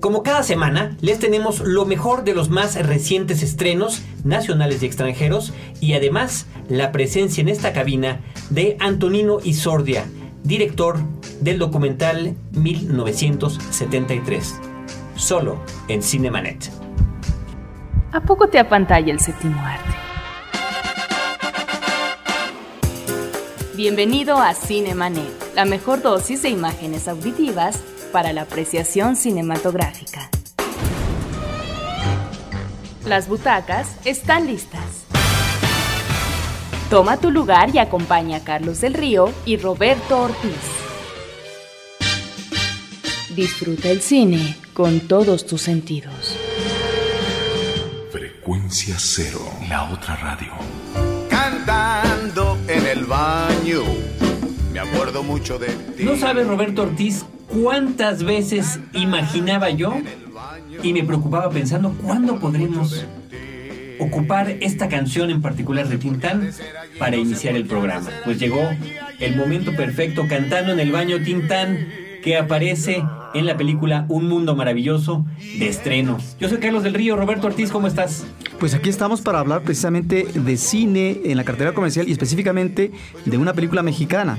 Como cada semana, les tenemos lo mejor de los más recientes estrenos nacionales y extranjeros y además la presencia en esta cabina de Antonino Isordia, director del documental 1973, solo en Cinemanet. ¿A poco te apantalla el séptimo arte? Bienvenido a Cinemanet, la mejor dosis de imágenes auditivas para la apreciación cinematográfica. Las butacas están listas. Toma tu lugar y acompaña a Carlos del Río y Roberto Ortiz. Disfruta el cine con todos tus sentidos. Frecuencia cero, la otra radio. Cantando en el baño, me acuerdo mucho de ti. ¿No sabes, Roberto Ortiz, cuántas veces imaginaba yo y me preocupaba pensando cuándo podremos ocupar esta canción en particular de Tintán para iniciar el programa. Pues llegó el momento perfecto cantando en el baño Tintán que aparece en la película Un Mundo Maravilloso de estreno. Yo soy Carlos del Río, Roberto Ortiz, ¿cómo estás? Pues aquí estamos para hablar precisamente de cine en la cartera comercial y específicamente de una película mexicana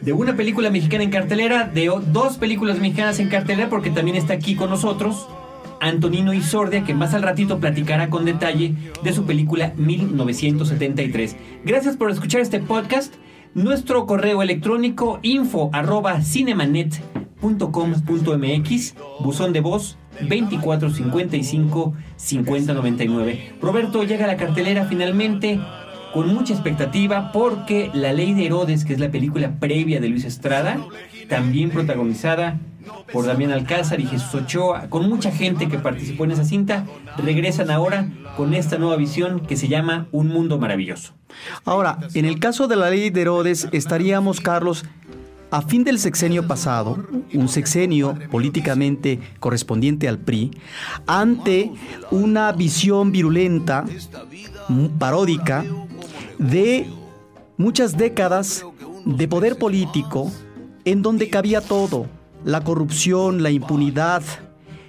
de una película mexicana en cartelera, de dos películas mexicanas en cartelera, porque también está aquí con nosotros Antonino Isordia, que más al ratito platicará con detalle de su película 1973. Gracias por escuchar este podcast. Nuestro correo electrónico info arroba buzón de voz 2455 5099. Roberto llega a la cartelera finalmente con mucha expectativa porque La Ley de Herodes, que es la película previa de Luis Estrada, también protagonizada por Damián Alcázar y Jesús Ochoa, con mucha gente que participó en esa cinta, regresan ahora con esta nueva visión que se llama Un Mundo Maravilloso. Ahora, en el caso de La Ley de Herodes, estaríamos, Carlos, a fin del sexenio pasado, un sexenio políticamente correspondiente al PRI, ante una visión virulenta, paródica, de muchas décadas de poder político en donde cabía todo, la corrupción, la impunidad,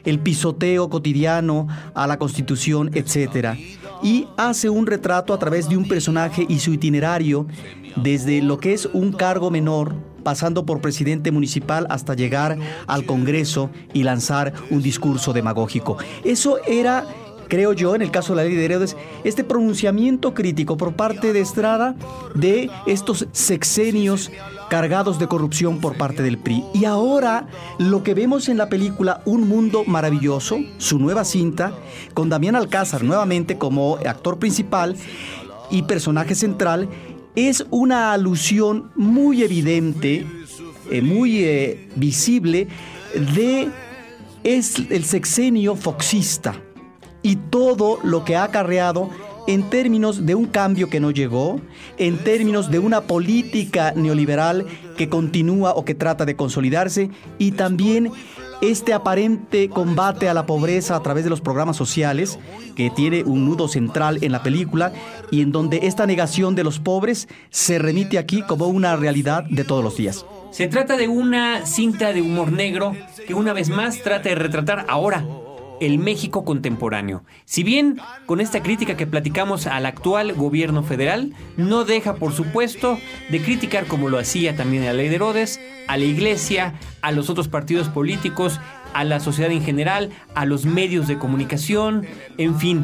el pisoteo cotidiano a la constitución, etc. Y hace un retrato a través de un personaje y su itinerario desde lo que es un cargo menor, pasando por presidente municipal hasta llegar al Congreso y lanzar un discurso demagógico. Eso era creo yo, en el caso de la ley de Herodes, este pronunciamiento crítico por parte de Estrada de estos sexenios cargados de corrupción por parte del PRI. Y ahora lo que vemos en la película Un Mundo Maravilloso, su nueva cinta, con Damián Alcázar nuevamente como actor principal y personaje central, es una alusión muy evidente, eh, muy eh, visible de es el sexenio foxista y todo lo que ha acarreado en términos de un cambio que no llegó, en términos de una política neoliberal que continúa o que trata de consolidarse y también este aparente combate a la pobreza a través de los programas sociales, que tiene un nudo central en la película y en donde esta negación de los pobres se remite aquí como una realidad de todos los días. Se trata de una cinta de humor negro que una vez más trata de retratar ahora el México contemporáneo. Si bien con esta crítica que platicamos al actual gobierno federal, no deja por supuesto de criticar como lo hacía también la ley de Herodes, a la iglesia, a los otros partidos políticos, a la sociedad en general, a los medios de comunicación, en fin.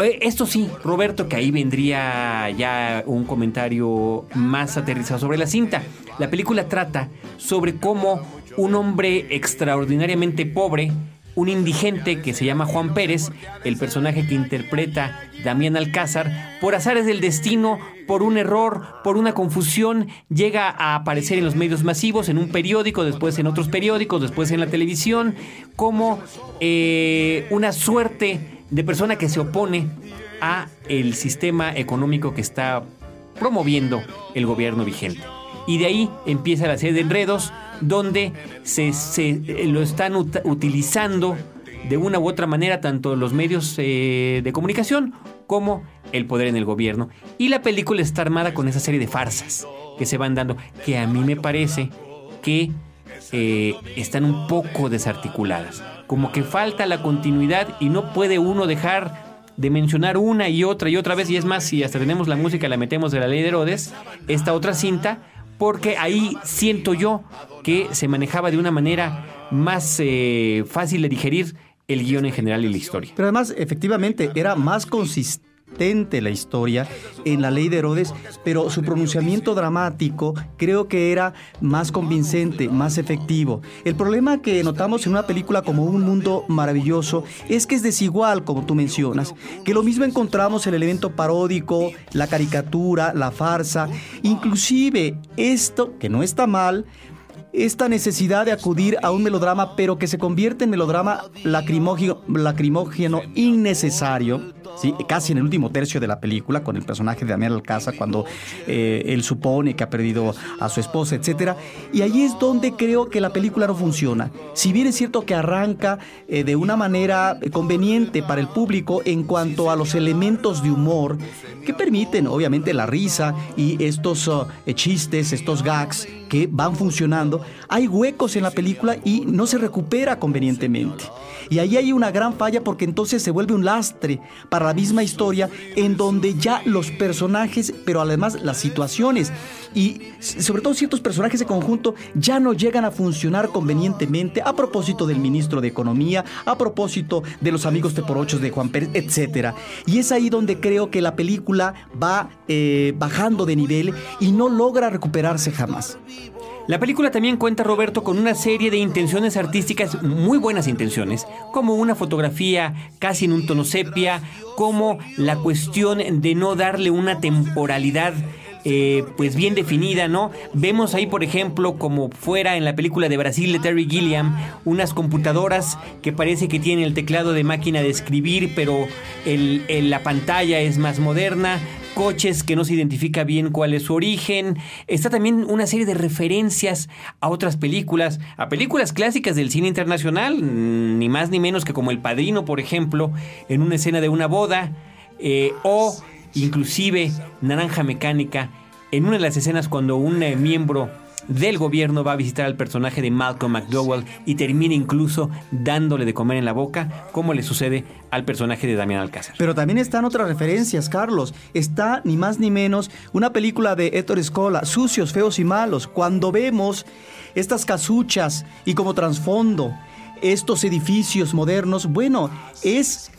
Eh, esto sí, Roberto, que ahí vendría ya un comentario más aterrizado sobre la cinta. La película trata sobre cómo un hombre extraordinariamente pobre un indigente que se llama Juan Pérez, el personaje que interpreta Damián Alcázar, por azares del destino, por un error, por una confusión, llega a aparecer en los medios masivos, en un periódico, después en otros periódicos, después en la televisión, como eh, una suerte de persona que se opone a el sistema económico que está promoviendo el gobierno vigente. Y de ahí empieza la serie de enredos donde se, eh, lo están utilizando de una u otra manera tanto los medios eh, de comunicación como el poder en el gobierno. Y la película está armada con esa serie de farsas que se van dando, que a mí me parece que eh, están un poco desarticuladas. Como que falta la continuidad y no puede uno dejar de mencionar una y otra y otra vez, y es más, si hasta tenemos la música, la metemos de la ley de Herodes, esta otra cinta, porque ahí siento yo que se manejaba de una manera más eh, fácil de digerir el guion en general y la historia. Pero además, efectivamente, era más consistente la historia en la ley de Herodes, pero su pronunciamiento dramático creo que era más convincente, más efectivo. El problema que notamos en una película como Un Mundo Maravilloso es que es desigual, como tú mencionas, que lo mismo encontramos el elemento paródico, la caricatura, la farsa, inclusive esto, que no está mal, esta necesidad de acudir a un melodrama, pero que se convierte en melodrama lacrimógeno, lacrimógeno innecesario, ¿sí? casi en el último tercio de la película, con el personaje de Damián Alcázar, cuando eh, él supone que ha perdido a su esposa, etc. Y ahí es donde creo que la película no funciona. Si bien es cierto que arranca eh, de una manera conveniente para el público en cuanto a los elementos de humor que permiten, obviamente, la risa y estos uh, chistes, estos gags que van funcionando, hay huecos en la película y no se recupera convenientemente. Y ahí hay una gran falla porque entonces se vuelve un lastre para la misma historia en donde ya los personajes, pero además las situaciones y sobre todo ciertos personajes de conjunto ya no llegan a funcionar convenientemente a propósito del ministro de Economía, a propósito de los amigos teporochos de Juan Pérez, etc. Y es ahí donde creo que la película va eh, bajando de nivel y no logra recuperarse jamás. La película también cuenta, Roberto, con una serie de intenciones artísticas, muy buenas intenciones, como una fotografía casi en un tono sepia, como la cuestión de no darle una temporalidad eh, pues bien definida, ¿no? Vemos ahí, por ejemplo, como fuera en la película de Brasil de Terry Gilliam, unas computadoras que parece que tienen el teclado de máquina de escribir, pero la pantalla es más moderna coches que no se identifica bien cuál es su origen. Está también una serie de referencias a otras películas, a películas clásicas del cine internacional, mm, ni más ni menos que como El Padrino, por ejemplo, en una escena de una boda, eh, o inclusive Naranja Mecánica, en una de las escenas cuando un eh, miembro del gobierno va a visitar al personaje de Malcolm McDowell y termina incluso dándole de comer en la boca, como le sucede al personaje de Damián Alcázar. Pero también están otras referencias, Carlos. Está ni más ni menos una película de Héctor Escola, Sucios, Feos y Malos, cuando vemos estas casuchas y como trasfondo estos edificios modernos, bueno, es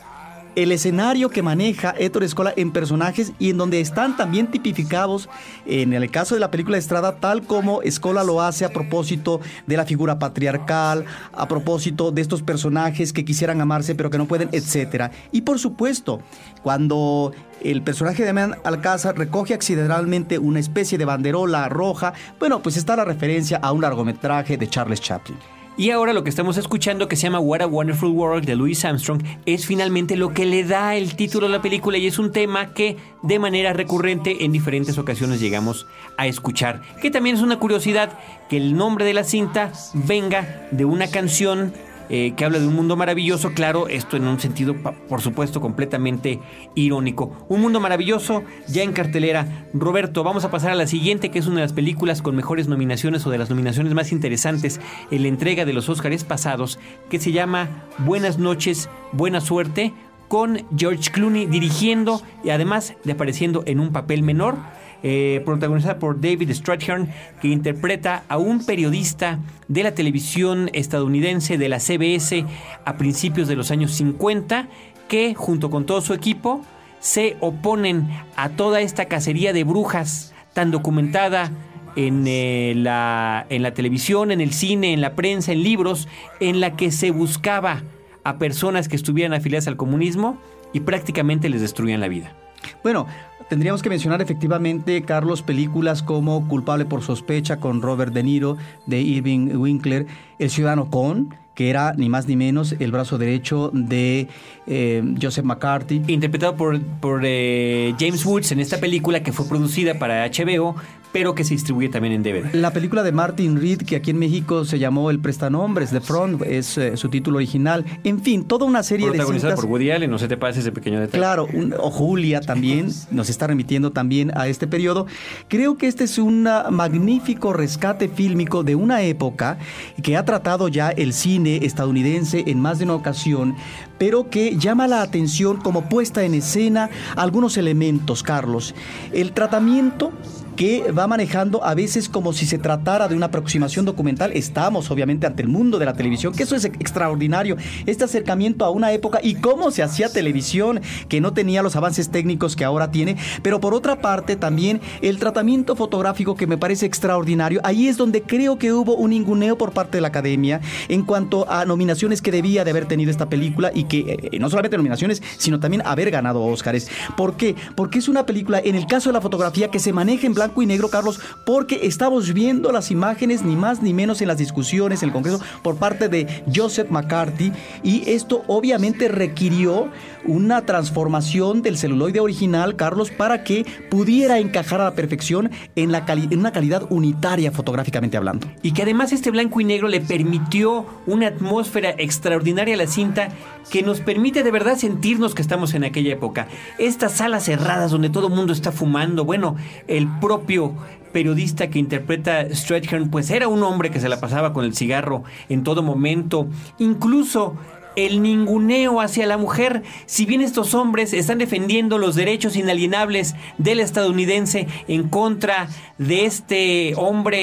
el escenario que maneja Héctor Escola en personajes y en donde están también tipificados, en el caso de la película Estrada, tal como Escola lo hace a propósito de la figura patriarcal, a propósito de estos personajes que quisieran amarse pero que no pueden, etc. Y por supuesto, cuando el personaje de Man Alcázar recoge accidentalmente una especie de banderola roja, bueno, pues está la referencia a un largometraje de Charles Chaplin. Y ahora lo que estamos escuchando, que se llama What a Wonderful World de Louis Armstrong, es finalmente lo que le da el título a la película y es un tema que de manera recurrente en diferentes ocasiones llegamos a escuchar. Que también es una curiosidad que el nombre de la cinta venga de una canción eh, que habla de un mundo maravilloso, claro, esto en un sentido, por supuesto, completamente irónico. Un mundo maravilloso, ya en cartelera. Roberto, vamos a pasar a la siguiente, que es una de las películas con mejores nominaciones o de las nominaciones más interesantes en la entrega de los Óscares pasados, que se llama Buenas noches, buena suerte, con George Clooney dirigiendo y además de apareciendo en un papel menor eh, protagonizada por David Strathairn, que interpreta a un periodista de la televisión estadounidense de la CBS a principios de los años 50, que junto con todo su equipo se oponen a toda esta cacería de brujas tan documentada en, eh, la, en la televisión, en el cine, en la prensa, en libros, en la que se buscaba a personas que estuvieran afiliadas al comunismo y prácticamente les destruían la vida. Bueno, Tendríamos que mencionar efectivamente, Carlos, películas como Culpable por sospecha con Robert De Niro de Irving Winkler, El Ciudadano Con, que era ni más ni menos el brazo derecho de eh, Joseph McCarthy. Interpretado por, por eh, James Woods en esta película que fue producida para HBO, pero que se distribuye también en DVD. La película de Martin Reed, que aquí en México se llamó El Prestanombres, The Front, es eh, su título original. En fin, toda una serie de Protagonizada cintas. por Woody Allen, no se te pase ese pequeño detalle. Claro, un- o Julia también nos está remitiendo también a este periodo. Creo que este es un magnífico rescate fílmico de una época que ha tratado ya el cine estadounidense en más de una ocasión, pero que llama la atención como puesta en escena algunos elementos, Carlos. El tratamiento que va manejando a veces como si se tratara de una aproximación documental. Estamos obviamente ante el mundo de la televisión, que eso es extraordinario, este acercamiento a una época y cómo se hacía televisión, que no tenía los avances técnicos que ahora tiene, pero por otra parte también el tratamiento fotográfico que me parece extraordinario. Ahí es donde creo que hubo un ninguneo por parte de la academia en cuanto a nominaciones que debía de haber tenido esta película y que eh, no solamente nominaciones, sino también haber ganado Óscares. ¿Por qué? Porque es una película, en el caso de la fotografía, que se maneja en blanco y negro, Carlos, porque estamos viendo las imágenes ni más ni menos en las discusiones en el Congreso por parte de Joseph McCarthy y esto obviamente requirió una transformación del celuloide original, Carlos, para que pudiera encajar a la perfección en, la una calidad unitaria fotográficamente hablando. Y que además este blanco y negro le permitió una atmósfera extraordinaria a la cinta que nos permite de verdad sentirnos que estamos en aquella época. Estas salas cerradas donde todo el mundo está fumando, bueno, el propio periodista que interpreta Strathairn pues era un hombre que se la pasaba con el cigarro en todo momento, incluso el ninguneo hacia la mujer, si bien estos hombres están defendiendo los derechos inalienables del estadounidense en contra de este hombre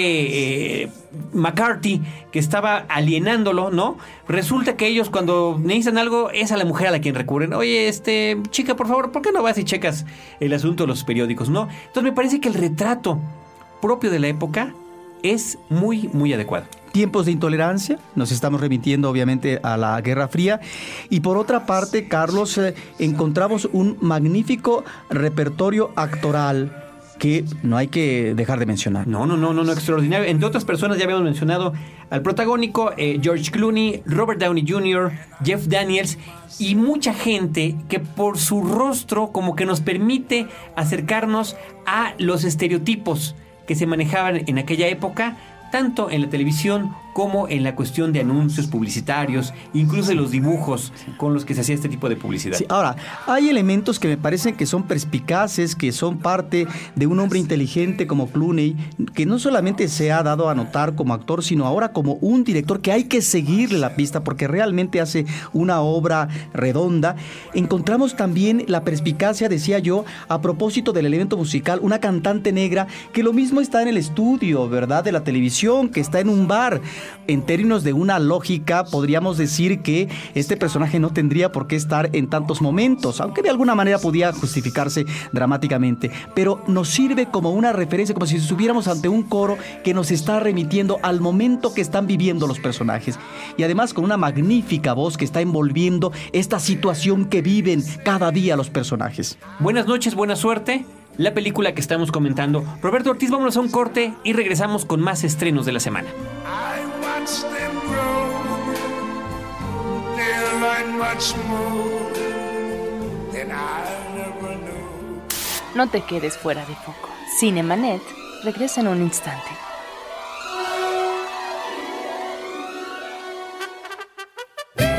eh, McCarthy que estaba alienándolo, ¿no? Resulta que ellos cuando necesitan algo es a la mujer a la quien recurren. Oye, este, chica, por favor, ¿por qué no vas y checas el asunto de los periódicos, no? Entonces me parece que el retrato propio de la época es muy, muy adecuado tiempos de intolerancia, nos estamos remitiendo obviamente a la Guerra Fría, y por otra parte, Carlos, eh, encontramos un magnífico repertorio actoral que no hay que dejar de mencionar. No, no, no, no, no, extraordinario. Entre otras personas ya habíamos mencionado al protagónico, eh, George Clooney, Robert Downey Jr., Jeff Daniels y mucha gente que por su rostro como que nos permite acercarnos a los estereotipos que se manejaban en aquella época tanto en la televisión como en la cuestión de anuncios publicitarios, incluso de los dibujos con los que se hacía este tipo de publicidad. Sí, ahora, hay elementos que me parecen que son perspicaces, que son parte de un hombre inteligente como Clooney, que no solamente se ha dado a notar como actor, sino ahora como un director que hay que seguirle la pista porque realmente hace una obra redonda. Encontramos también la perspicacia, decía yo, a propósito del elemento musical, una cantante negra que lo mismo está en el estudio, ¿verdad? De la televisión, que está en un bar en términos de una lógica, podríamos decir que este personaje no tendría por qué estar en tantos momentos, aunque de alguna manera podía justificarse dramáticamente. Pero nos sirve como una referencia, como si estuviéramos ante un coro que nos está remitiendo al momento que están viviendo los personajes. Y además con una magnífica voz que está envolviendo esta situación que viven cada día los personajes. Buenas noches, buena suerte la película que estamos comentando. Roberto Ortiz, vámonos a un corte y regresamos con más estrenos de la semana. No te quedes fuera de foco. Cinemanet regresa en un instante.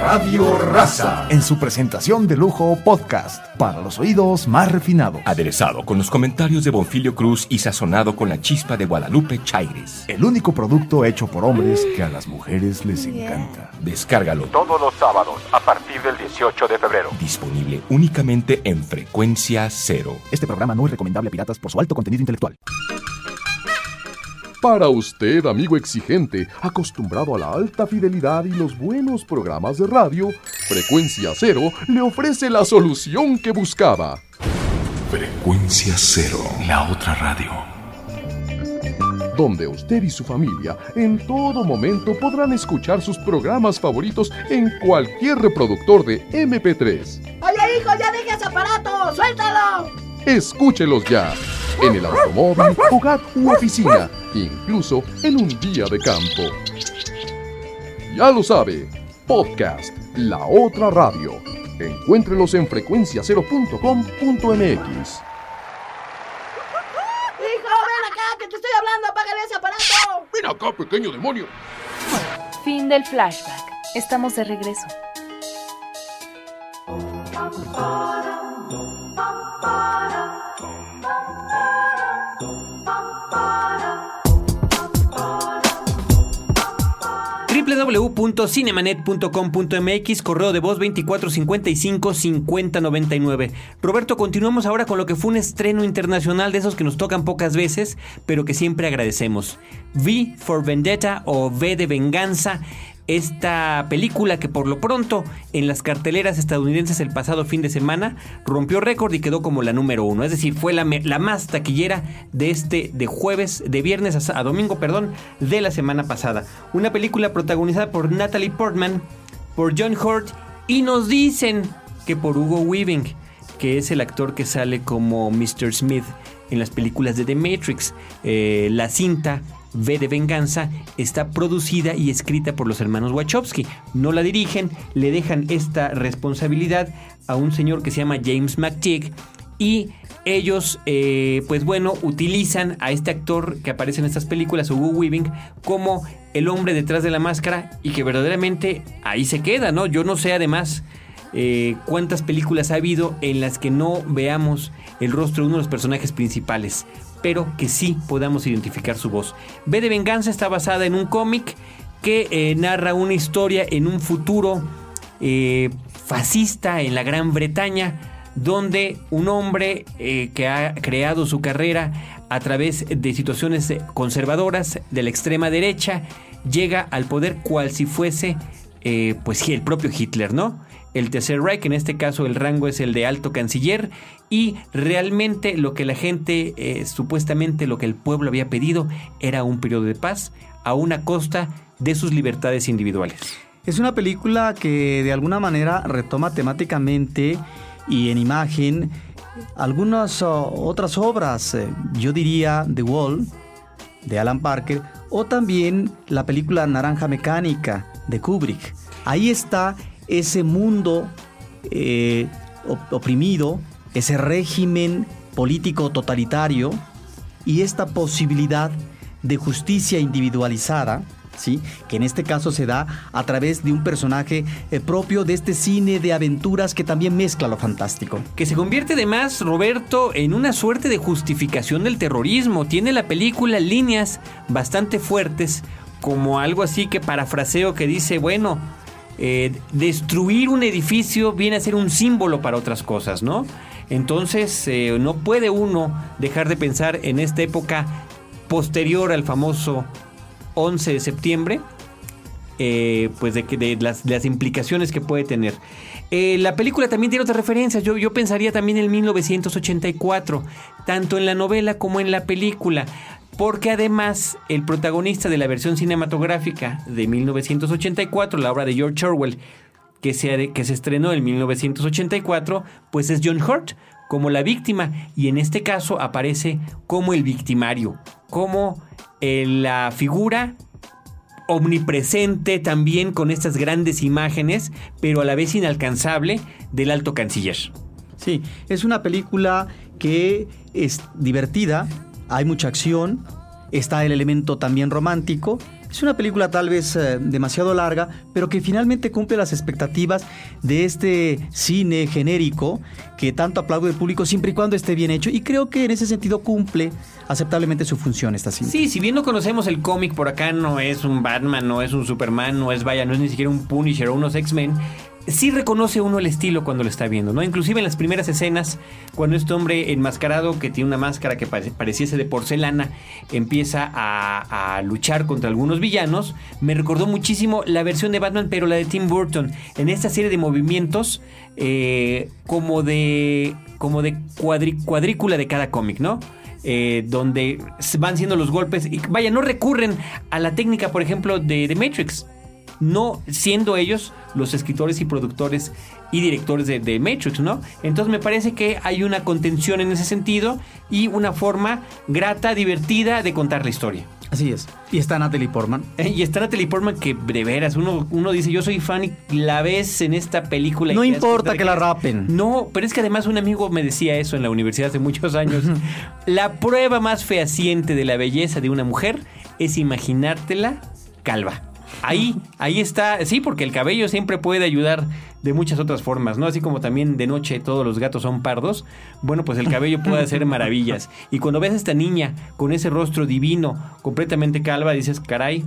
Radio Raza, en su presentación de lujo podcast, para los oídos más refinados. Aderezado con los comentarios de Bonfilio Cruz y sazonado con la chispa de Guadalupe Chaires. El único producto hecho por hombres que a las mujeres les encanta. Descárgalo todos los sábados a partir del 18 de febrero. disponible únicamente en frecuencia cero. Este programa no es recomendable a piratas por su alto contenido intelectual. Para usted, amigo exigente, acostumbrado a la alta fidelidad y los buenos programas de radio, Frecuencia Cero le ofrece la solución que buscaba. Frecuencia Cero, la otra radio. Donde usted y su familia en todo momento podrán escuchar sus programas favoritos en cualquier reproductor de MP3. Oye, hijo, ya deja ese aparato, suéltalo. Escúchelos ya. En el automóvil, hogar u oficina, incluso en un día de campo. Ya lo sabe, podcast La Otra Radio. Encuéntrelos en frecuenciacero.com.mx. Hijo, ven acá, que te estoy acá, pequeño demonio. Fin del flashback. Estamos de regreso. www.cinemanet.com.mx, correo de voz 2455-5099. Roberto, continuamos ahora con lo que fue un estreno internacional de esos que nos tocan pocas veces, pero que siempre agradecemos. V for Vendetta o V de Venganza esta película que por lo pronto en las carteleras estadounidenses el pasado fin de semana rompió récord y quedó como la número uno. Es decir, fue la, más taquillera de este de jueves, de viernes a, a, domingo, perdón, de la semana pasada. Una película protagonizada por Natalie Portman, por John Hurt y nos dicen que por Hugo Weaving, que es el actor que sale como Mr. Smith en las películas de The Matrix. Eh, la cinta V de Venganza está producida y escrita por los hermanos Wachowski. No la dirigen, le dejan esta responsabilidad a un señor que se llama James McTeague y ellos, eh, pues bueno, utilizan a este actor que aparece en estas películas, Hugo Weaving, como el hombre detrás de la máscara y que verdaderamente ahí se queda, ¿no? Yo no sé además eh, cuántas películas ha habido en las que no veamos el rostro de uno de los personajes principales pero que sí podamos identificar su voz. B de Venganza está basada en un cómic que eh, narra una historia en un futuro eh, fascista en la Gran Bretaña, donde un hombre eh, que ha creado su carrera a través de situaciones conservadoras de la extrema derecha, llega al poder cual si fuese pues el propio Hitler, ¿no? El tercer Reich, en este caso el rango es el de alto canciller, y realmente lo que la gente, eh, supuestamente lo que el pueblo había pedido, era un periodo de paz a una costa de sus libertades individuales. Es una película que de alguna manera retoma temáticamente y en imagen algunas otras obras, eh, yo diría The Wall de Alan Parker o también la película Naranja Mecánica de Kubrick. Ahí está ese mundo eh, oprimido, ese régimen político totalitario y esta posibilidad de justicia individualizada, ¿sí? que en este caso se da a través de un personaje eh, propio de este cine de aventuras que también mezcla lo fantástico. Que se convierte además, Roberto, en una suerte de justificación del terrorismo. Tiene la película líneas bastante fuertes, como algo así que parafraseo que dice, bueno, eh, destruir un edificio viene a ser un símbolo para otras cosas, ¿no? Entonces eh, no puede uno dejar de pensar en esta época posterior al famoso 11 de septiembre, eh, pues de, las, de, las, implicaciones que puede tener. la película también tiene otras referencias, yo, yo pensaría también en 1984, tanto en la novela como en la película porque además el protagonista de la versión cinematográfica de 1984, la obra de George Orwell, que se, estrenó en 1984, pues es John Hurt como la víctima y en este caso aparece como el victimario, como eh, la figura omnipresente también con estas grandes imágenes, pero a la vez inalcanzable del alto canciller. Sí, es una película que es divertida, hay mucha acción, está el elemento también romántico. Es una película tal vez eh, demasiado larga, pero que finalmente cumple las expectativas de este cine genérico que tanto aplaude el público siempre y cuando esté bien hecho. Y creo que en ese sentido cumple aceptablemente su función esta cinta. Sí, si bien no conocemos el cómic por acá, no es un Batman, no es un Superman, no es vaya, no es ni siquiera un Punisher o unos X-Men sí reconoce uno el estilo cuando lo está viendo, ¿no? Inclusive en las primeras escenas, cuando este hombre enmascarado que tiene una máscara que pareciese de porcelana, empieza a, luchar contra algunos villanos, me recordó muchísimo la versión de Batman, pero la de Tim Burton, en esta serie de movimientos eh, como de, como de cuadrícula de cada cómic, ¿no? Eh, donde van siendo los golpes y vaya, no recurren a la técnica, por ejemplo, de The Matrix no siendo ellos los escritores y productores y directores de, Matrix, ¿no? Entonces me parece que hay una contención en ese sentido y una forma grata, divertida de contar la historia. Así es. Y está Natalie Portman. Eh, y está Natalie Portman que de veras, uno, uno dice, yo soy fan y la ves en esta película. No importa que la rapen. No, pero es que además un amigo me decía eso en la universidad hace muchos años. la prueba más fehaciente de la belleza de una mujer es imaginártela calva. Ahí, ahí está, sí, porque el cabello siempre puede ayudar de muchas otras formas, ¿no? Así como también de noche todos los gatos son pardos, bueno, pues el cabello puede hacer maravillas. Y cuando ves a esta niña con ese rostro divino, completamente calva, dices, caray,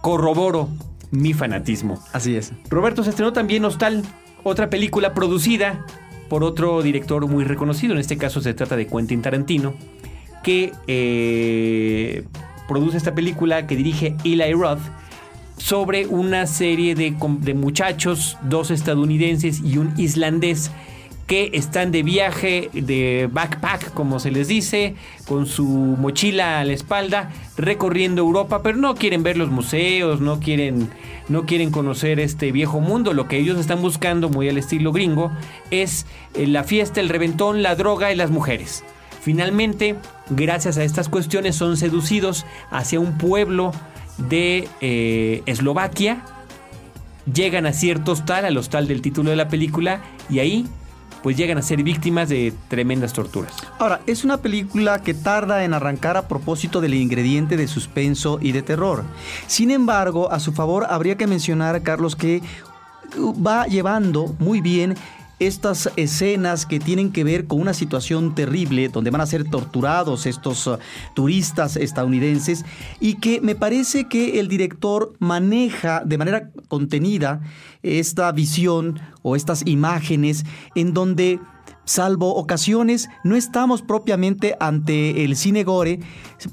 corroboro mi fanatismo. Así es. Roberto se estrenó también Hostal, otra película producida por otro director muy reconocido, en este caso se trata de Quentin Tarantino, que eh, produce esta película que dirige Eli Roth sobre una serie de, de muchachos, dos estadounidenses y un islandés, que están de viaje, de backpack, como se les dice, con su mochila a la espalda, recorriendo Europa, pero no quieren ver los museos, no quieren, no quieren conocer este viejo mundo. Lo que ellos están buscando, muy al estilo gringo, es eh, la fiesta, el reventón, la droga y las mujeres. Finalmente, gracias a estas cuestiones, son seducidos hacia un pueblo de eh, Eslovaquia, llegan a cierto hostal, al hostal del título de la película, y ahí pues llegan a ser víctimas de tremendas torturas. Ahora, es una película que tarda en arrancar a propósito del ingrediente de suspenso y de terror. Sin embargo, a su favor habría que mencionar, Carlos, que va llevando muy bien estas escenas que tienen que ver con una situación terrible donde van a ser torturados estos uh, turistas estadounidenses y que me parece que el director maneja de manera contenida esta visión o estas imágenes en donde salvo ocasiones, no estamos propiamente ante el cine gore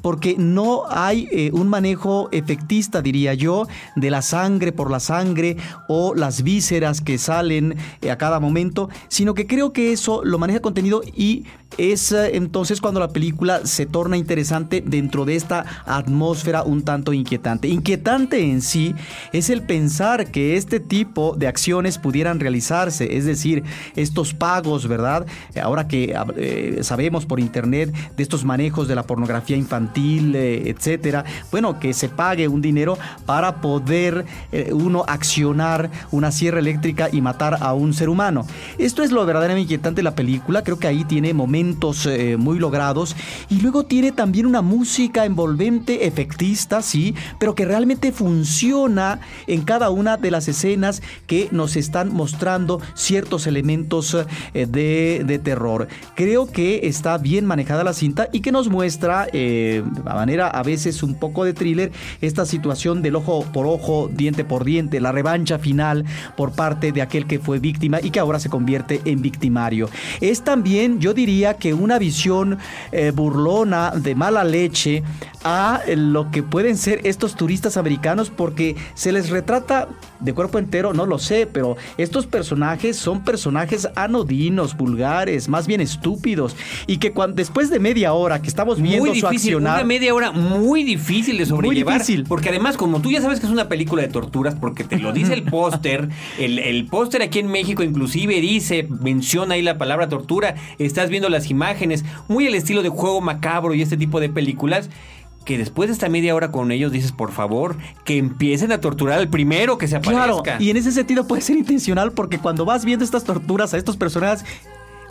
porque no hay eh, un manejo efectista, diría yo, de la sangre por la sangre o las vísceras que salen eh, a cada momento, sino que creo que eso lo maneja contenido y es eh, entonces cuando la película se torna interesante dentro de esta atmósfera un tanto inquietante. Inquietante en sí es el pensar que este tipo de acciones pudieran realizarse, es decir, estos pagos, ¿verdad? Ahora que eh, sabemos por internet de estos manejos de la pornografía infantil, eh, etcétera, bueno, que se pague un dinero para poder uno accionar una sierra eléctrica y matar a un ser humano. Esto es lo verdaderamente inquietante de la película, creo que ahí tiene momentos eh, muy logrados y luego tiene también una música envolvente, efectista, sí, pero que realmente funciona en cada una de las escenas que nos están mostrando ciertos elementos eh, de, terror. Creo que está bien manejada la cinta y que nos muestra eh, de manera a veces un poco de thriller esta situación del ojo por ojo, diente por diente, la revancha final por parte de aquel que fue víctima y que ahora se convierte en victimario. Es también, yo diría, que una visión eh, burlona de mala leche a lo que pueden ser estos turistas americanos porque se les retrata de cuerpo entero, no lo sé, pero estos personajes son personajes anodinos, vulgares, más bien estúpidos y que cuando, después de media hora que estamos viendo muy difícil, Una media hora muy difícil de sobrellevar. Muy difícil. Porque además, como tú ya sabes que es una película de torturas, porque te lo dice el póster, el, el póster aquí en México inclusive dice, menciona ahí la palabra tortura, estás viendo las imágenes, muy el estilo de juego macabro y este tipo de películas que después de esta media hora con ellos dices, por favor, que empiecen a torturar al primero que se aparezca. Claro, y en ese sentido puede ser intencional porque cuando vas viendo estas torturas a estos personajes,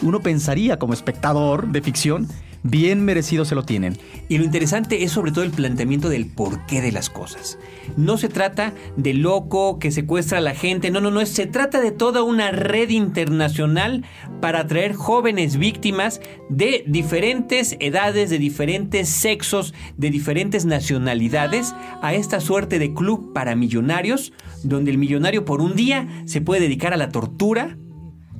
uno pensaría como espectador de ficción bien merecido se lo tienen. Y lo interesante es sobre todo el planteamiento del porqué de las cosas. No se trata de loco que secuestra a la gente, no, no, no, se trata de toda una red internacional para atraer jóvenes víctimas de diferentes edades, de diferentes sexos, de diferentes nacionalidades a esta suerte de club para millonarios, donde el millonario por un día se puede dedicar a la tortura,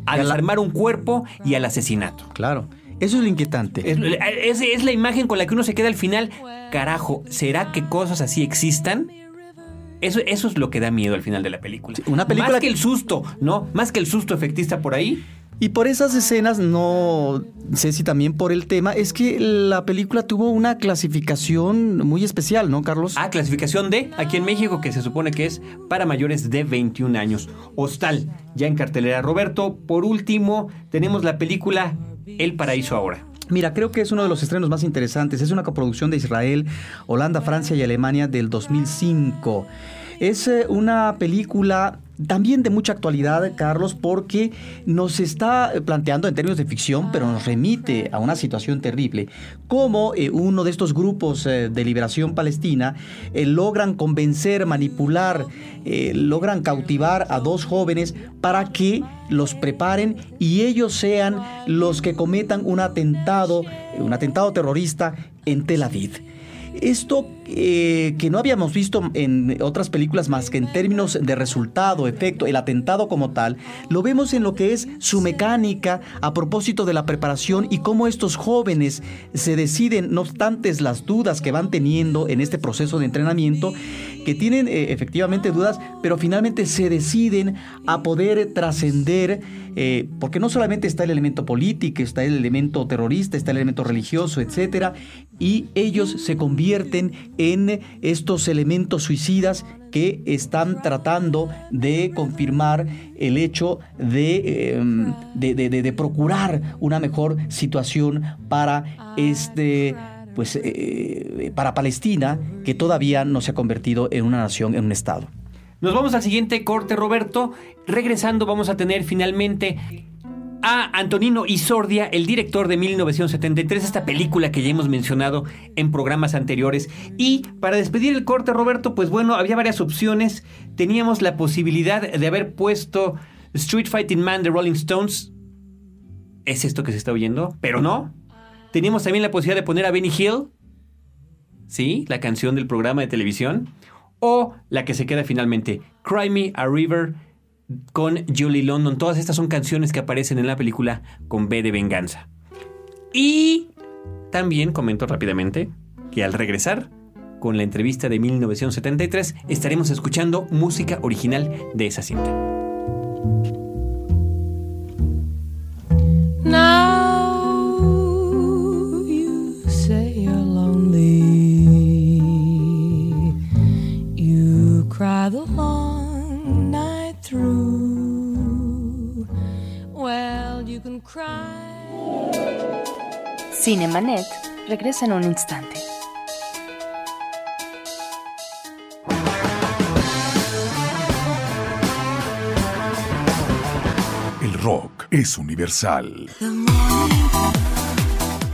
a desarmar un cuerpo y al asesinato. Claro. Eso es lo inquietante. Es, es, la imagen con la que uno se queda al final. Carajo, ¿será que cosas así existan? Eso, eso es lo que da miedo al final de la película. una película Más que el susto, ¿no? Más que el susto efectista por ahí. Y por esas escenas, no sé si también por el tema, es que la película tuvo una clasificación muy especial, ¿no, Carlos? Ah, clasificación de, aquí en México, que se supone que es para mayores de 21 años. Hostal, ya en cartelera. Roberto, por último, tenemos la película el Paraíso ahora. Mira, creo que es uno de los estrenos más interesantes. Es una coproducción de Israel, Holanda, Francia y Alemania del 2005. Es eh, una película también de mucha actualidad, Carlos, porque nos está planteando en términos de ficción, pero nos remite a una situación terrible, como eh, uno de estos grupos eh, de liberación palestina eh, logran convencer, manipular, logran cautivar a dos jóvenes para que los preparen y ellos sean los que cometan un atentado, un atentado terrorista en Tel Aviv. Esto eh, que no habíamos visto en otras películas más que en términos de resultado, efecto, el atentado como tal, lo vemos en lo que es su mecánica a propósito de la preparación y cómo estos jóvenes se deciden, no obstante las dudas que van teniendo en este proceso de entrenamiento, que tienen eh, efectivamente dudas, pero finalmente se deciden a poder trascender, eh, porque no solamente está el elemento político, está el elemento terrorista, está el elemento religioso, etcétera, y ellos se convierten en estos elementos suicidas que están tratando de confirmar el hecho de, em, de, procurar una mejor situación para este pues eh, para Palestina que todavía no se ha convertido en una nación, en un estado. Nos vamos al siguiente corte, Roberto. Regresando vamos a tener finalmente a Antonino Isordia, el director de 1973, esta película que ya hemos mencionado en programas anteriores. Y para despedir el corte, Roberto, pues bueno, había varias opciones. Teníamos la posibilidad de haber puesto Street Fighting Man de Rolling Stones. ¿Es esto que se está oyendo? Pero no. Teníamos también la posibilidad de poner a Benny Hill. Sí, la canción del programa de televisión. O la que se queda finalmente, Cry Me a River con Julie London. Todas estas son canciones que aparecen en la película con B de venganza. Y también comento rápidamente que al regresar con la entrevista de 1973 estaremos escuchando música original de esa cinta. Cinemanet regresa en un instante. El rock es universal.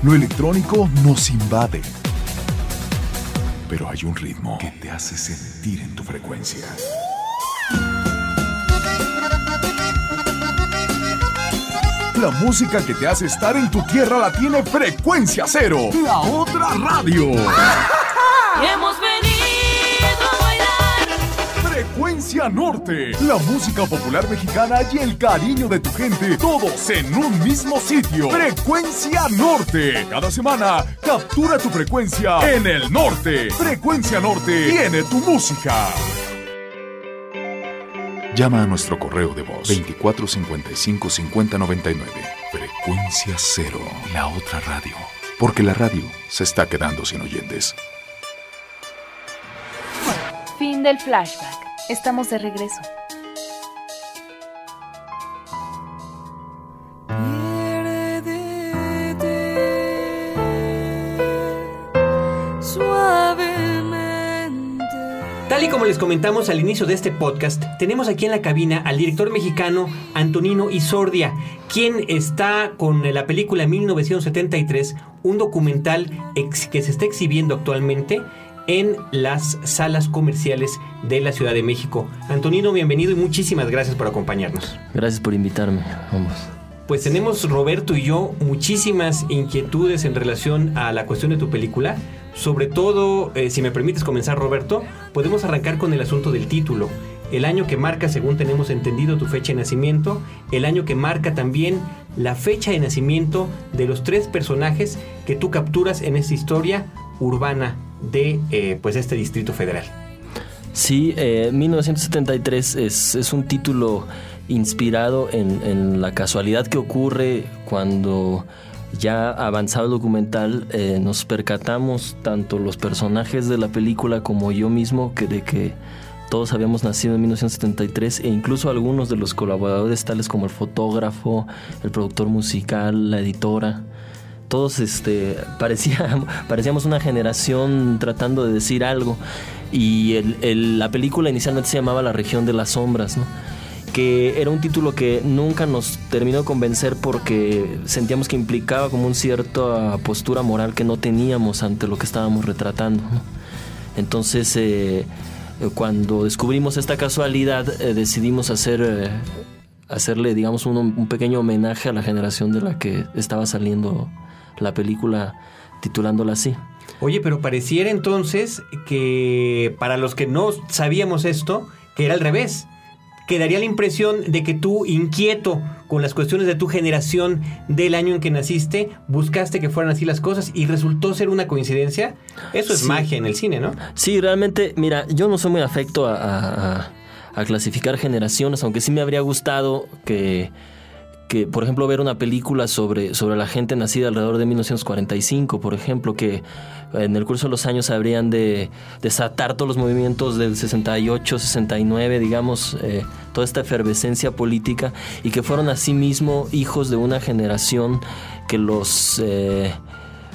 Lo electrónico nos invade. Pero hay un ritmo que te hace sentir en tu frecuencia. La música que te hace estar en tu tierra la tiene Frecuencia Cero, la otra radio. hemos venido a bailar. Frecuencia Norte, la música popular mexicana y el cariño de tu gente, todos en un mismo sitio. Frecuencia Norte. Cada semana, captura tu frecuencia en el norte. Frecuencia Norte tiene tu música. Llama a nuestro correo de voz 2455 5099. Frecuencia cero, la otra radio. Porque la radio se está quedando sin oyentes. Fin del flashback. Estamos de regreso. Como les comentamos al inicio de este podcast, tenemos aquí en la cabina al director mexicano Antonino Isordia, quien está con la película 1973, un documental que se está exhibiendo actualmente en las salas comerciales de la Ciudad de México. Antonino, bienvenido y muchísimas gracias por acompañarnos. Gracias por invitarme, vamos. Pues tenemos Roberto y yo muchísimas inquietudes en relación a la cuestión de tu película. Sobre todo, eh, si me permites comenzar, Roberto, podemos arrancar con el asunto del título. El año que marca, según tenemos entendido, tu fecha de nacimiento. El año que marca también la fecha de nacimiento de los tres personajes que tú capturas en esta historia urbana de eh, pues este Distrito Federal. Sí, 1973 eh, es, un título inspirado en la casualidad que ocurre cuando ya avanzado el documental eh, nos percatamos tanto los personajes de la película como yo mismo que de que todos habíamos nacido en 1973 e incluso algunos de los colaboradores tales como el fotógrafo, el productor musical, la editora, todos este, parecía, parecíamos una generación tratando de decir algo. Y el- la película inicialmente se llamaba La región de las sombras, ¿no? Que era un título que nunca nos terminó de convencer porque sentíamos que implicaba como un cierta postura moral que no teníamos ante lo que estábamos retratando. Entonces, eh, eh, cuando descubrimos esta casualidad, eh, decidimos hacer, eh, hacerle, digamos, un, un pequeño homenaje a la generación de la que estaba saliendo la película, titulándola así. Oye, pero pareciera entonces que para los que no sabíamos esto, que era al revés. Quedaría la impresión de que tú, inquieto con las cuestiones de tu generación del año en que naciste, buscaste que fueran así las cosas y resultó ser una coincidencia. Eso es Sí. magia en el cine, ¿no? Sí, realmente, mira, yo no soy muy afecto a- a clasificar generaciones, aunque sí me habría gustado que, que, por ejemplo, ver una película sobre, sobre la gente nacida alrededor de 1945, por ejemplo, que en el curso de los años habrían de desatar todos los movimientos del 68, 69, digamos, eh, toda esta efervescencia política, y que fueron asimismo hijos de una generación que los... eh,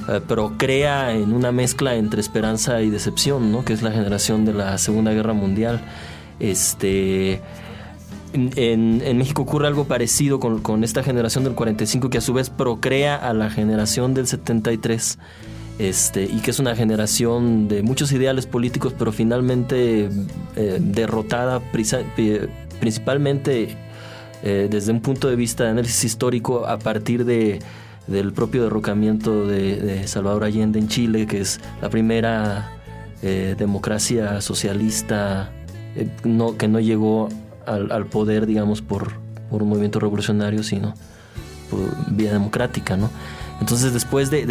eh, procrea en una mezcla entre esperanza y decepción, ¿no? Que es la generación de la Segunda Guerra Mundial. Este. En, México ocurre algo parecido con, esta generación del 45 que a su vez procrea a la generación del 73 este, y que es una generación de muchos ideales políticos pero finalmente eh, derrotada principalmente eh, desde un punto de vista de análisis histórico a partir de, del propio derrocamiento de, Salvador Allende en Chile, que es la primera eh, democracia socialista no, que no llegó al, poder, digamos, por, por un movimiento revolucionario, sino por vía democrática, ¿no? Entonces, después de,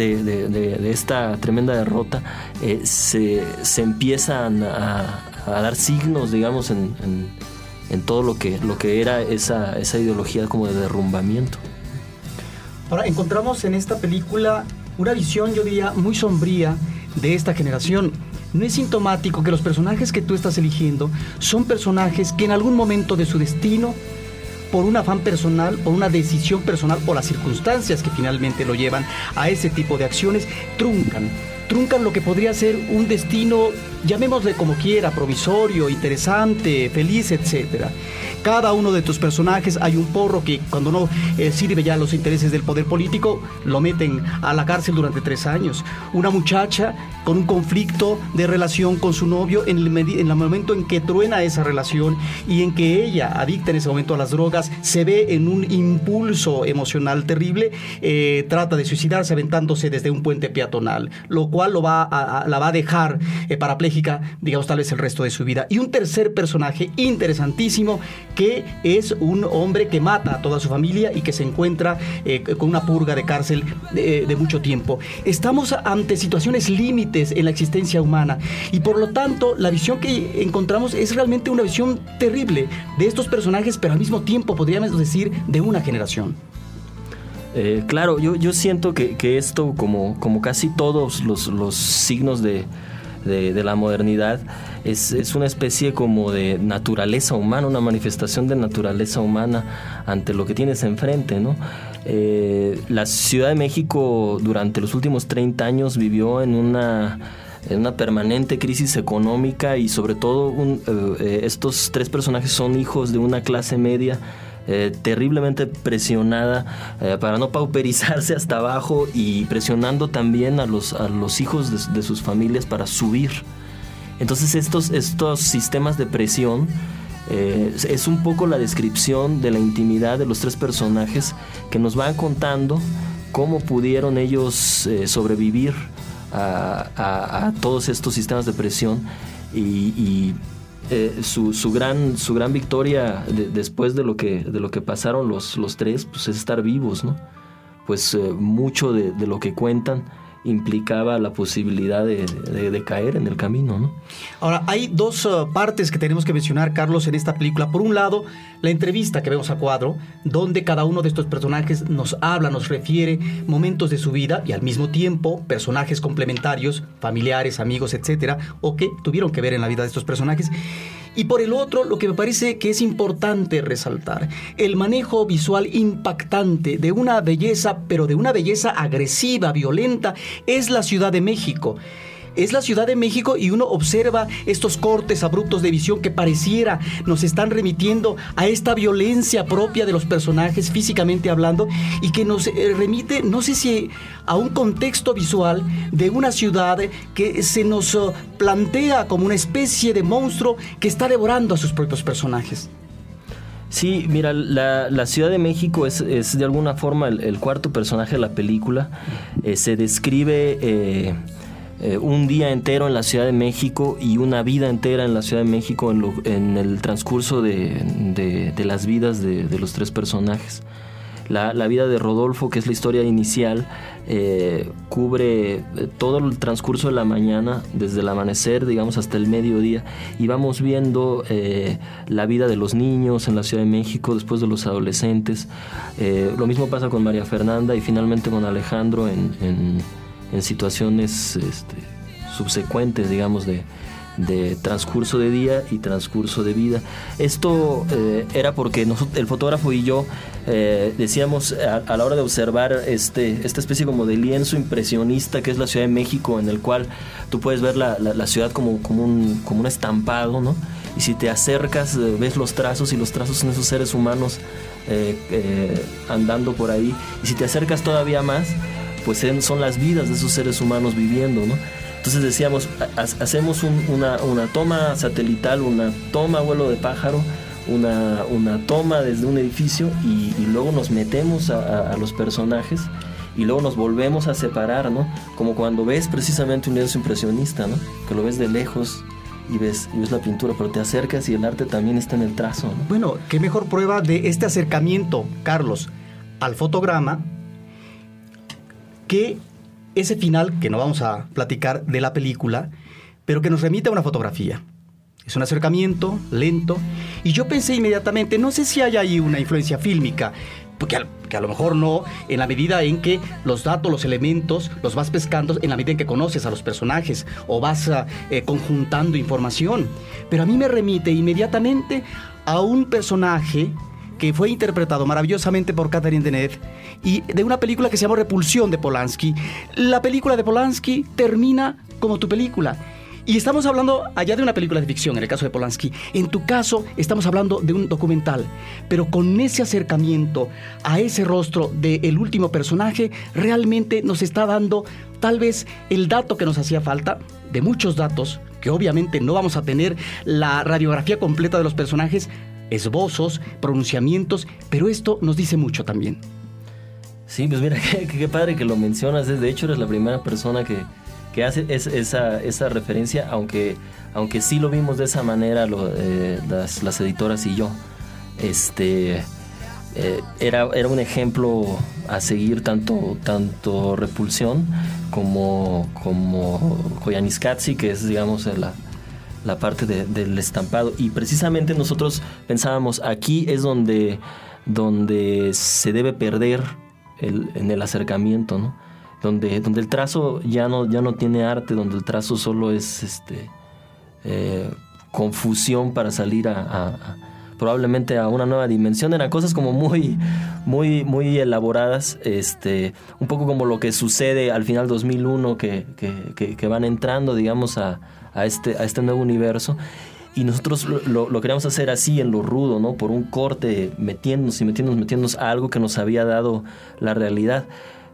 de- esta tremenda derrota, eh, se, se empiezan a, a dar signos, digamos, en, en- en todo lo que, lo que era esa, esa ideología como de derrumbamiento. Ahora, encontramos en esta película una visión, yo diría, muy sombría de esta generación. No es sintomático que los personajes que tú estás eligiendo son personajes que en algún momento de su destino, por un afán personal, por una decisión personal o las circunstancias que finalmente lo llevan a ese tipo de acciones, truncan. Truncan lo que podría ser un destino, llamémosle como quiera, provisorio, interesante, feliz, etcétera. Cada uno de tus personajes hay un porro que cuando no eh, sirve ya a los intereses del poder político, lo meten a la cárcel durante tres años. Una muchacha con un conflicto de relación con su novio en el, medi- en el momento en que truena esa relación y en que ella, adicta en ese momento a las drogas, se ve en un impulso emocional terrible, eh, trata de suicidarse aventándose desde un puente peatonal, lo cual lo va a- la va a dejar eh, parapléjica, digamos, tal vez el resto de su vida. Y un tercer personaje interesantísimo que es un hombre que mata a toda su familia y que se encuentra eh, con una purga de cárcel de, de mucho tiempo. Estamos ante situaciones límites en la existencia humana y por lo tanto la visión que encontramos es realmente una visión terrible de estos personajes, pero al mismo tiempo podríamos decir de una generación. Eh, claro, yo, yo siento que, que esto, como, como casi todos los, los signos de, de- la modernidad, es, es una especie como de naturaleza humana, una manifestación de naturaleza humana ante lo que tienes enfrente, ¿no? Eh, la Ciudad de México durante los últimos 30 años vivió en una en una permanente crisis económica y sobre todo un- eh, estos tres personajes son hijos de una clase media eh, terriblemente presionada eh, para no pauperizarse hasta abajo y presionando también a los, a los hijos de, de sus familias para subir. Entonces estos, estos sistemas de presión eh, es- un poco la descripción de la intimidad de los tres personajes que nos van contando cómo pudieron ellos eh, sobrevivir a, a- a todos estos sistemas de presión y, y, eh, su, su gran, su gran victoria de- después de lo que, de lo que pasaron los, los tres pues es estar vivos, ¿no? Pues eh, mucho de, de lo que cuentan implicaba la posibilidad de, de- caer en el camino, ¿no? Ahora, hay dos uh, partes que tenemos que mencionar, Carlos, en esta película. Por un lado, la entrevista que vemos a cuadro, donde cada uno de estos personajes nos habla, nos refiere momentos de su vida y al mismo tiempo personajes complementarios, familiares, amigos, etcétera, o que tuvieron que ver en la vida de estos personajes. Y por el otro, lo que me parece que es importante resaltar, el manejo visual impactante de una belleza, pero de una belleza agresiva, violenta, es la Ciudad de México es la Ciudad de México y uno observa estos cortes abruptos de visión que pareciera nos están remitiendo a esta violencia propia de los personajes físicamente hablando y que nos eh, remite, no sé si a un contexto visual de una ciudad que se nos uh, plantea como una especie de monstruo que está devorando a sus propios personajes. Sí, mira, la, Ciudad de México es, de alguna forma el, cuarto personaje de la película. Eh, se describe eh, eh, un día entero en la Ciudad de México y una vida entera en la Ciudad de México en, el transcurso de, las vidas de, los tres personajes. La, vida de Rodolfo, que es la historia inicial, eh, cubre eh, todo el transcurso de la mañana, desde el amanecer, digamos, hasta el mediodía, y vamos viendo la vida de los niños en la Ciudad de México, después de los adolescentes. lo mismo pasa con María Fernanda y finalmente con Alejandro en en situaciones este, subsecuentes, digamos, de, transcurso de día y transcurso de vida. Esto eh, era porque nosotros, el fotógrafo y yo eh, decíamos a, la hora de observar este, esta especie como de lienzo impresionista que es la Ciudad de México, en el cual tú puedes ver la, ciudad como, como, un, como un estampado, ¿no? Y si te acercas, eh, ves los trazos y los trazos son esos seres humanos andando por ahí. Y si te acercas todavía más, pues son las vidas de esos seres humanos viviendo, ¿no? Entonces decíamos, hacemos una, toma satelital, una toma vuelo de pájaro, una, toma desde un edificio y, luego nos metemos a, los personajes y luego nos volvemos a separar, ¿no? Como cuando ves precisamente un lienzo impresionista, ¿no? Que lo ves de lejos y ves, y ves la pintura, pero te acercas y el arte también está en el trazo. ¿no? Bueno, qué mejor prueba de este acercamiento, Carlos, al fotograma que ese final, que no vamos a platicar de la película, pero que nos remite a una fotografía. Es un acercamiento lento. Y yo pensé inmediatamente, no sé si hay ahí una influencia fílmica, porque a, que a lo mejor no, en la medida en que los datos, los elementos, los vas pescando, en la medida en que conoces a los personajes o vas ah, eh, conjuntando información. Pero a mí me remite inmediatamente a un personaje que fue interpretado maravillosamente por Catherine Deneuve y de una película que se llama Repulsión de Polanski. La película de Polanski termina como tu película. Y estamos hablando allá de una película de ficción, en el caso de Polanski. En tu caso, estamos hablando de un documental. Pero con ese acercamiento a ese rostro del último personaje, realmente nos está dando tal vez el dato que nos hacía falta, de muchos datos, que obviamente no vamos a tener la radiografía completa de los personajes, esbozos, pronunciamientos, pero esto nos dice mucho también. Sí, pues mira, qué, padre que lo mencionas. De hecho, eres la primera persona que, hace esa, referencia, aunque, aunque sí lo vimos de esa manera eh, las, editoras y yo. Este, eh, era, era un ejemplo a seguir tanto, tanto Repulsión como, como que es, digamos, la, la parte del estampado. Y precisamente nosotros pensábamos, aquí es donde, donde se debe perder el, en el acercamiento, ¿no? Donde, donde el trazo ya no, ya no tiene arte, donde el trazo solo es este, eh, confusión para salir a, probablemente a una nueva dimensión. Eran cosas como muy, muy, muy elaboradas, este, un poco como lo que sucede al final 2001, que, que, que van entrando, digamos, a, a este, a este nuevo universo. Y nosotros lo, lo, queríamos hacer así, en lo rudo, ¿no? Por un corte, metiéndonos y metiéndonos, metiéndonos a algo que nos había dado la realidad.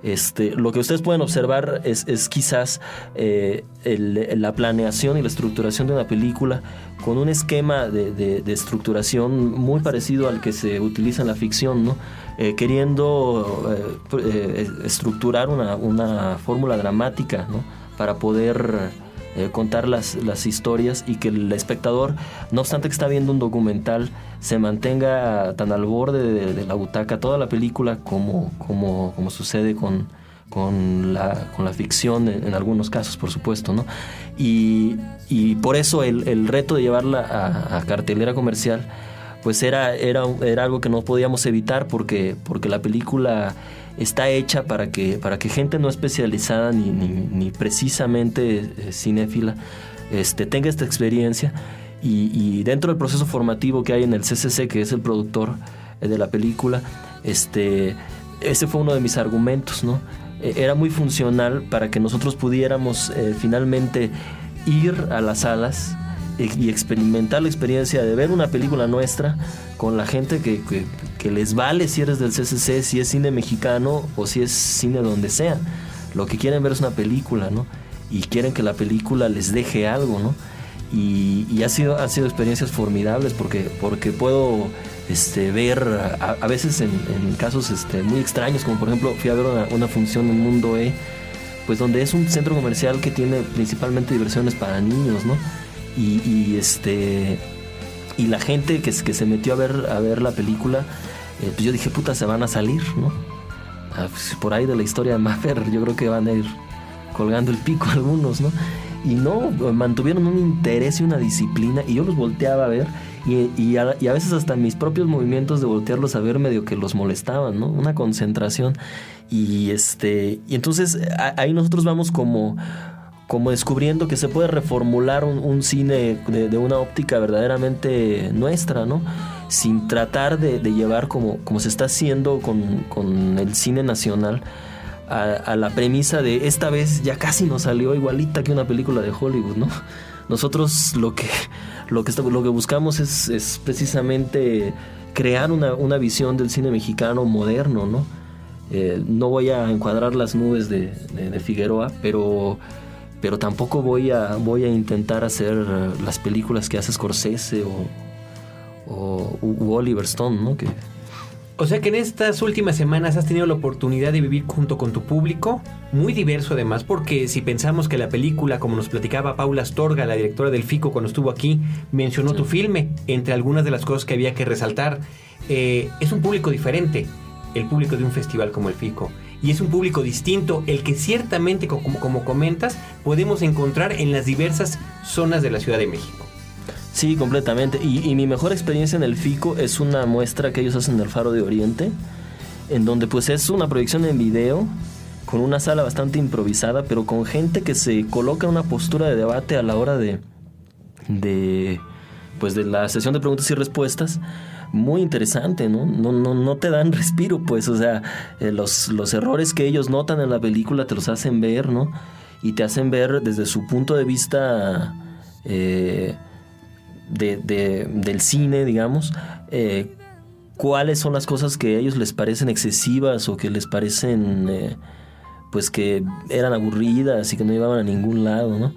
Este, lo que ustedes pueden observar es, es quizás eh, la planeación y la estructuración de una película con un esquema de, de, estructuración muy parecido al que se utiliza en la ficción, ¿no? Eh, queriendo eh, estructurar una, una fórmula dramática ¿no? para poder eh, contar las, las, historias y que el espectador, no obstante que está viendo un documental, se mantenga tan al borde de, la butaca toda la película como, como, como sucede con, con, la, con la ficción en, algunos casos, por supuesto. ¿no? Y, y por eso el, el, reto de llevarla a, a cartelera comercial pues era, era, era algo que no podíamos evitar porque, porque la película está hecha para que, para que gente no especializada ni, ni, precisamente eh, cinéfila este, tenga esta experiencia Y, dentro del proceso formativo que hay en el CCC, que es el productor eh, de la película, este, ese fue uno de mis argumentos, ¿no? Eh, Era muy funcional para que nosotros pudiéramos eh, finalmente ir a las salas y experimentar la experiencia de ver una película nuestra con la gente que, que- les vale si eres del CCC, si es cine mexicano o si es cine donde sea. Lo que quieren ver es una película, ¿no? Y quieren que la película les deje algo, ¿no? Y, y ha sido, han sido experiencias formidables porque, porque puedo este, ver a, veces en, en casos este, muy extraños, como por ejemplo fui a ver una, una función en Mundo E, pues donde es un centro comercial que tiene principalmente diversiones para niños, ¿no? Y, este y la gente que, se metió a ver a ver la película, eh, pues yo dije, puta, se van a salir, ¿no? Ah, pues, por ahí de la historia de Maffer, yo creo que van a ir colgando el pico algunos, ¿no? Y no, mantuvieron un interés y una disciplina y yo los volteaba a ver y, y a, veces hasta mis propios movimientos de voltearlos a ver medio que los molestaban, ¿no? Una concentración y este y entonces ahí nosotros vamos como como descubriendo que se puede reformular un, un cine de, de una óptica verdaderamente nuestra, ¿no? Sin tratar de, de llevar como, como se está haciendo con, con el cine nacional a, a la premisa de esta vez ya casi nos salió igualita que una película de Hollywood, ¿no? Nosotros lo que, lo que, lo que buscamos es, es precisamente crear una, una visión del cine mexicano moderno, ¿no? Eh, no voy a encuadrar las nubes de- de Figueroa, pero, pero tampoco voy a, voy a intentar hacer eh, las películas que hace Scorsese o, o u Oliver Stone, ¿no? Que, O sea que en estas últimas semanas has tenido la oportunidad de vivir junto con tu público, muy diverso además, porque si pensamos que la película, como nos platicaba Paula Astorga, la directora del FICO cuando estuvo aquí, mencionó tu filme, entre algunas de las cosas que había que resaltar, eh, es un público diferente, el público de un festival como el FICO. Y es un público distinto, el que ciertamente, co- como, como comentas, podemos encontrar en las diversas zonas de la Ciudad de México. Sí, completamente. Y, y mi mejor experiencia en el FICO es una muestra que ellos hacen en el Faro de Oriente, en donde pues es una proyección en video, con una sala bastante improvisada, pero con gente que se coloca en una postura de debate a la hora de, de pues de la sesión de preguntas y respuestas muy interesante, ¿no? No, no, no te dan respiro, pues, o sea, eh, los, los errores que ellos notan en la película te los hacen ver, ¿no? Y te hacen ver desde su punto de vista eh, de, de- del cine, digamos, eh, cuáles son las cosas que a ellos les parecen excesivas o que les parecen, eh, pues, que eran aburridas y que no llevaban a ningún lado, ¿no?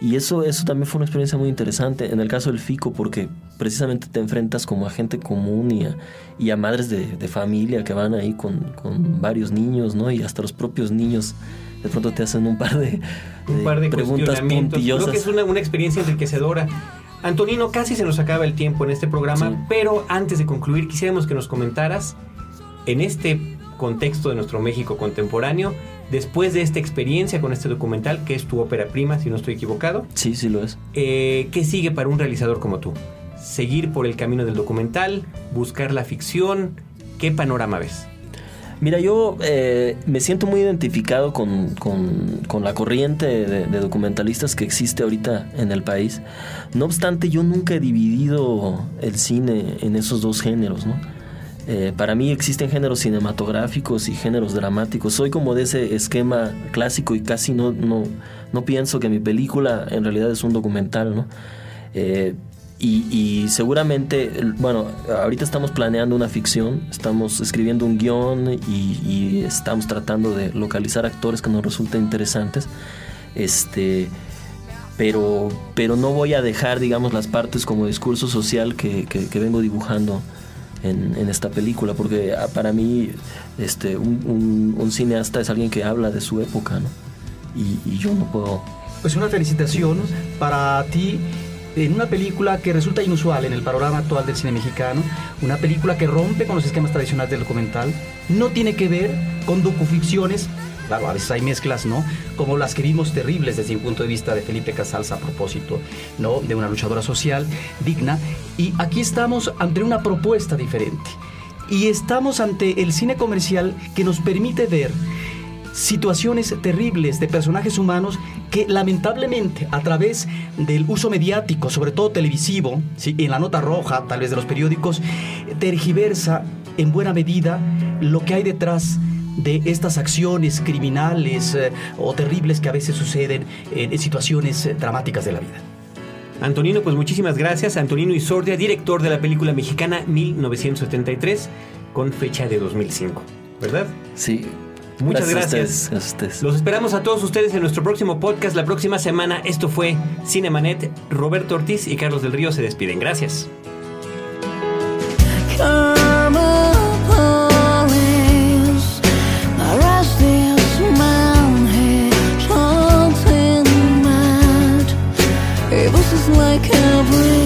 Y eso, eso también fue una experiencia muy interesante en el caso del FICO, porque precisamente te enfrentas como a gente común y a, y a madres de, de familia que van ahí con, con varios niños, ¿no? Y hasta los propios niños de pronto te hacen un par de, un par de preguntas cuestionamientos. Creo puntillosas. que es una, una experiencia enriquecedora. Antonino, casi se nos acaba el tiempo en este programa, pero antes de concluir quisiéramos que nos comentaras en este contexto de nuestro México contemporáneo, después de esta experiencia con este documental, que es tu ópera prima, si no estoy equivocado, Sí, sí lo es. eh, ¿qué sigue para un realizador como tú? ¿Seguir por el camino del documental? ¿Buscar la ficción? ¿Qué panorama ves? Mira, yo eh, me siento muy identificado con, con- con la corriente de, de documentalistas que existe ahorita en el país. No obstante, yo nunca he dividido el cine en esos dos géneros, ¿no? Eh, para mí existen géneros cinematográficos y géneros dramáticos. Soy como de ese esquema clásico y casi no, no, no pienso que mi película en realidad es un documental, ¿no? Eh, y, seguramente, bueno, ahorita estamos planeando una ficción, estamos escribiendo un guion y, estamos tratando de localizar actores que nos resulten interesantes. Este, pero, pero no voy a dejar, digamos, las partes como discurso social que- que vengo dibujando en, en esta película, porque ah, para mí este, un, un- un cineasta es alguien que habla de su época, ¿no? Y, y yo no puedo Pues una felicitación para ti en una película que resulta inusual en el panorama actual del cine mexicano, una película que rompe con los esquemas tradicionales del documental, no tiene que ver con docuficciones, claro, a veces hay mezclas, ¿no? Como las que vimos terribles desde un punto de vista de Felipe Casals a propósito, ¿no? De una luchadora social digna. Y aquí estamos ante una propuesta diferente. Y estamos ante el cine comercial que nos permite ver situaciones terribles de personajes humanos que lamentablemente a través del uso mediático, sobre todo televisivo, en la nota roja tal vez de los periódicos, tergiversa en buena medida lo que hay detrás de estas acciones criminales eh, o terribles que a veces suceden en, en situaciones eh, dramáticas de la vida. Antonino, pues muchísimas gracias. Antonino Isordia, director de la película mexicana 1973, con fecha de 2005. ¿Verdad? Sí. Muchas Gracias a gracias. ustedes, gracias a ustedes. Los esperamos a todos ustedes en nuestro próximo podcast la próxima semana. Esto fue Cinemanet. Roberto Ortiz y Carlos del Río se despiden. Gracias. Like breeze.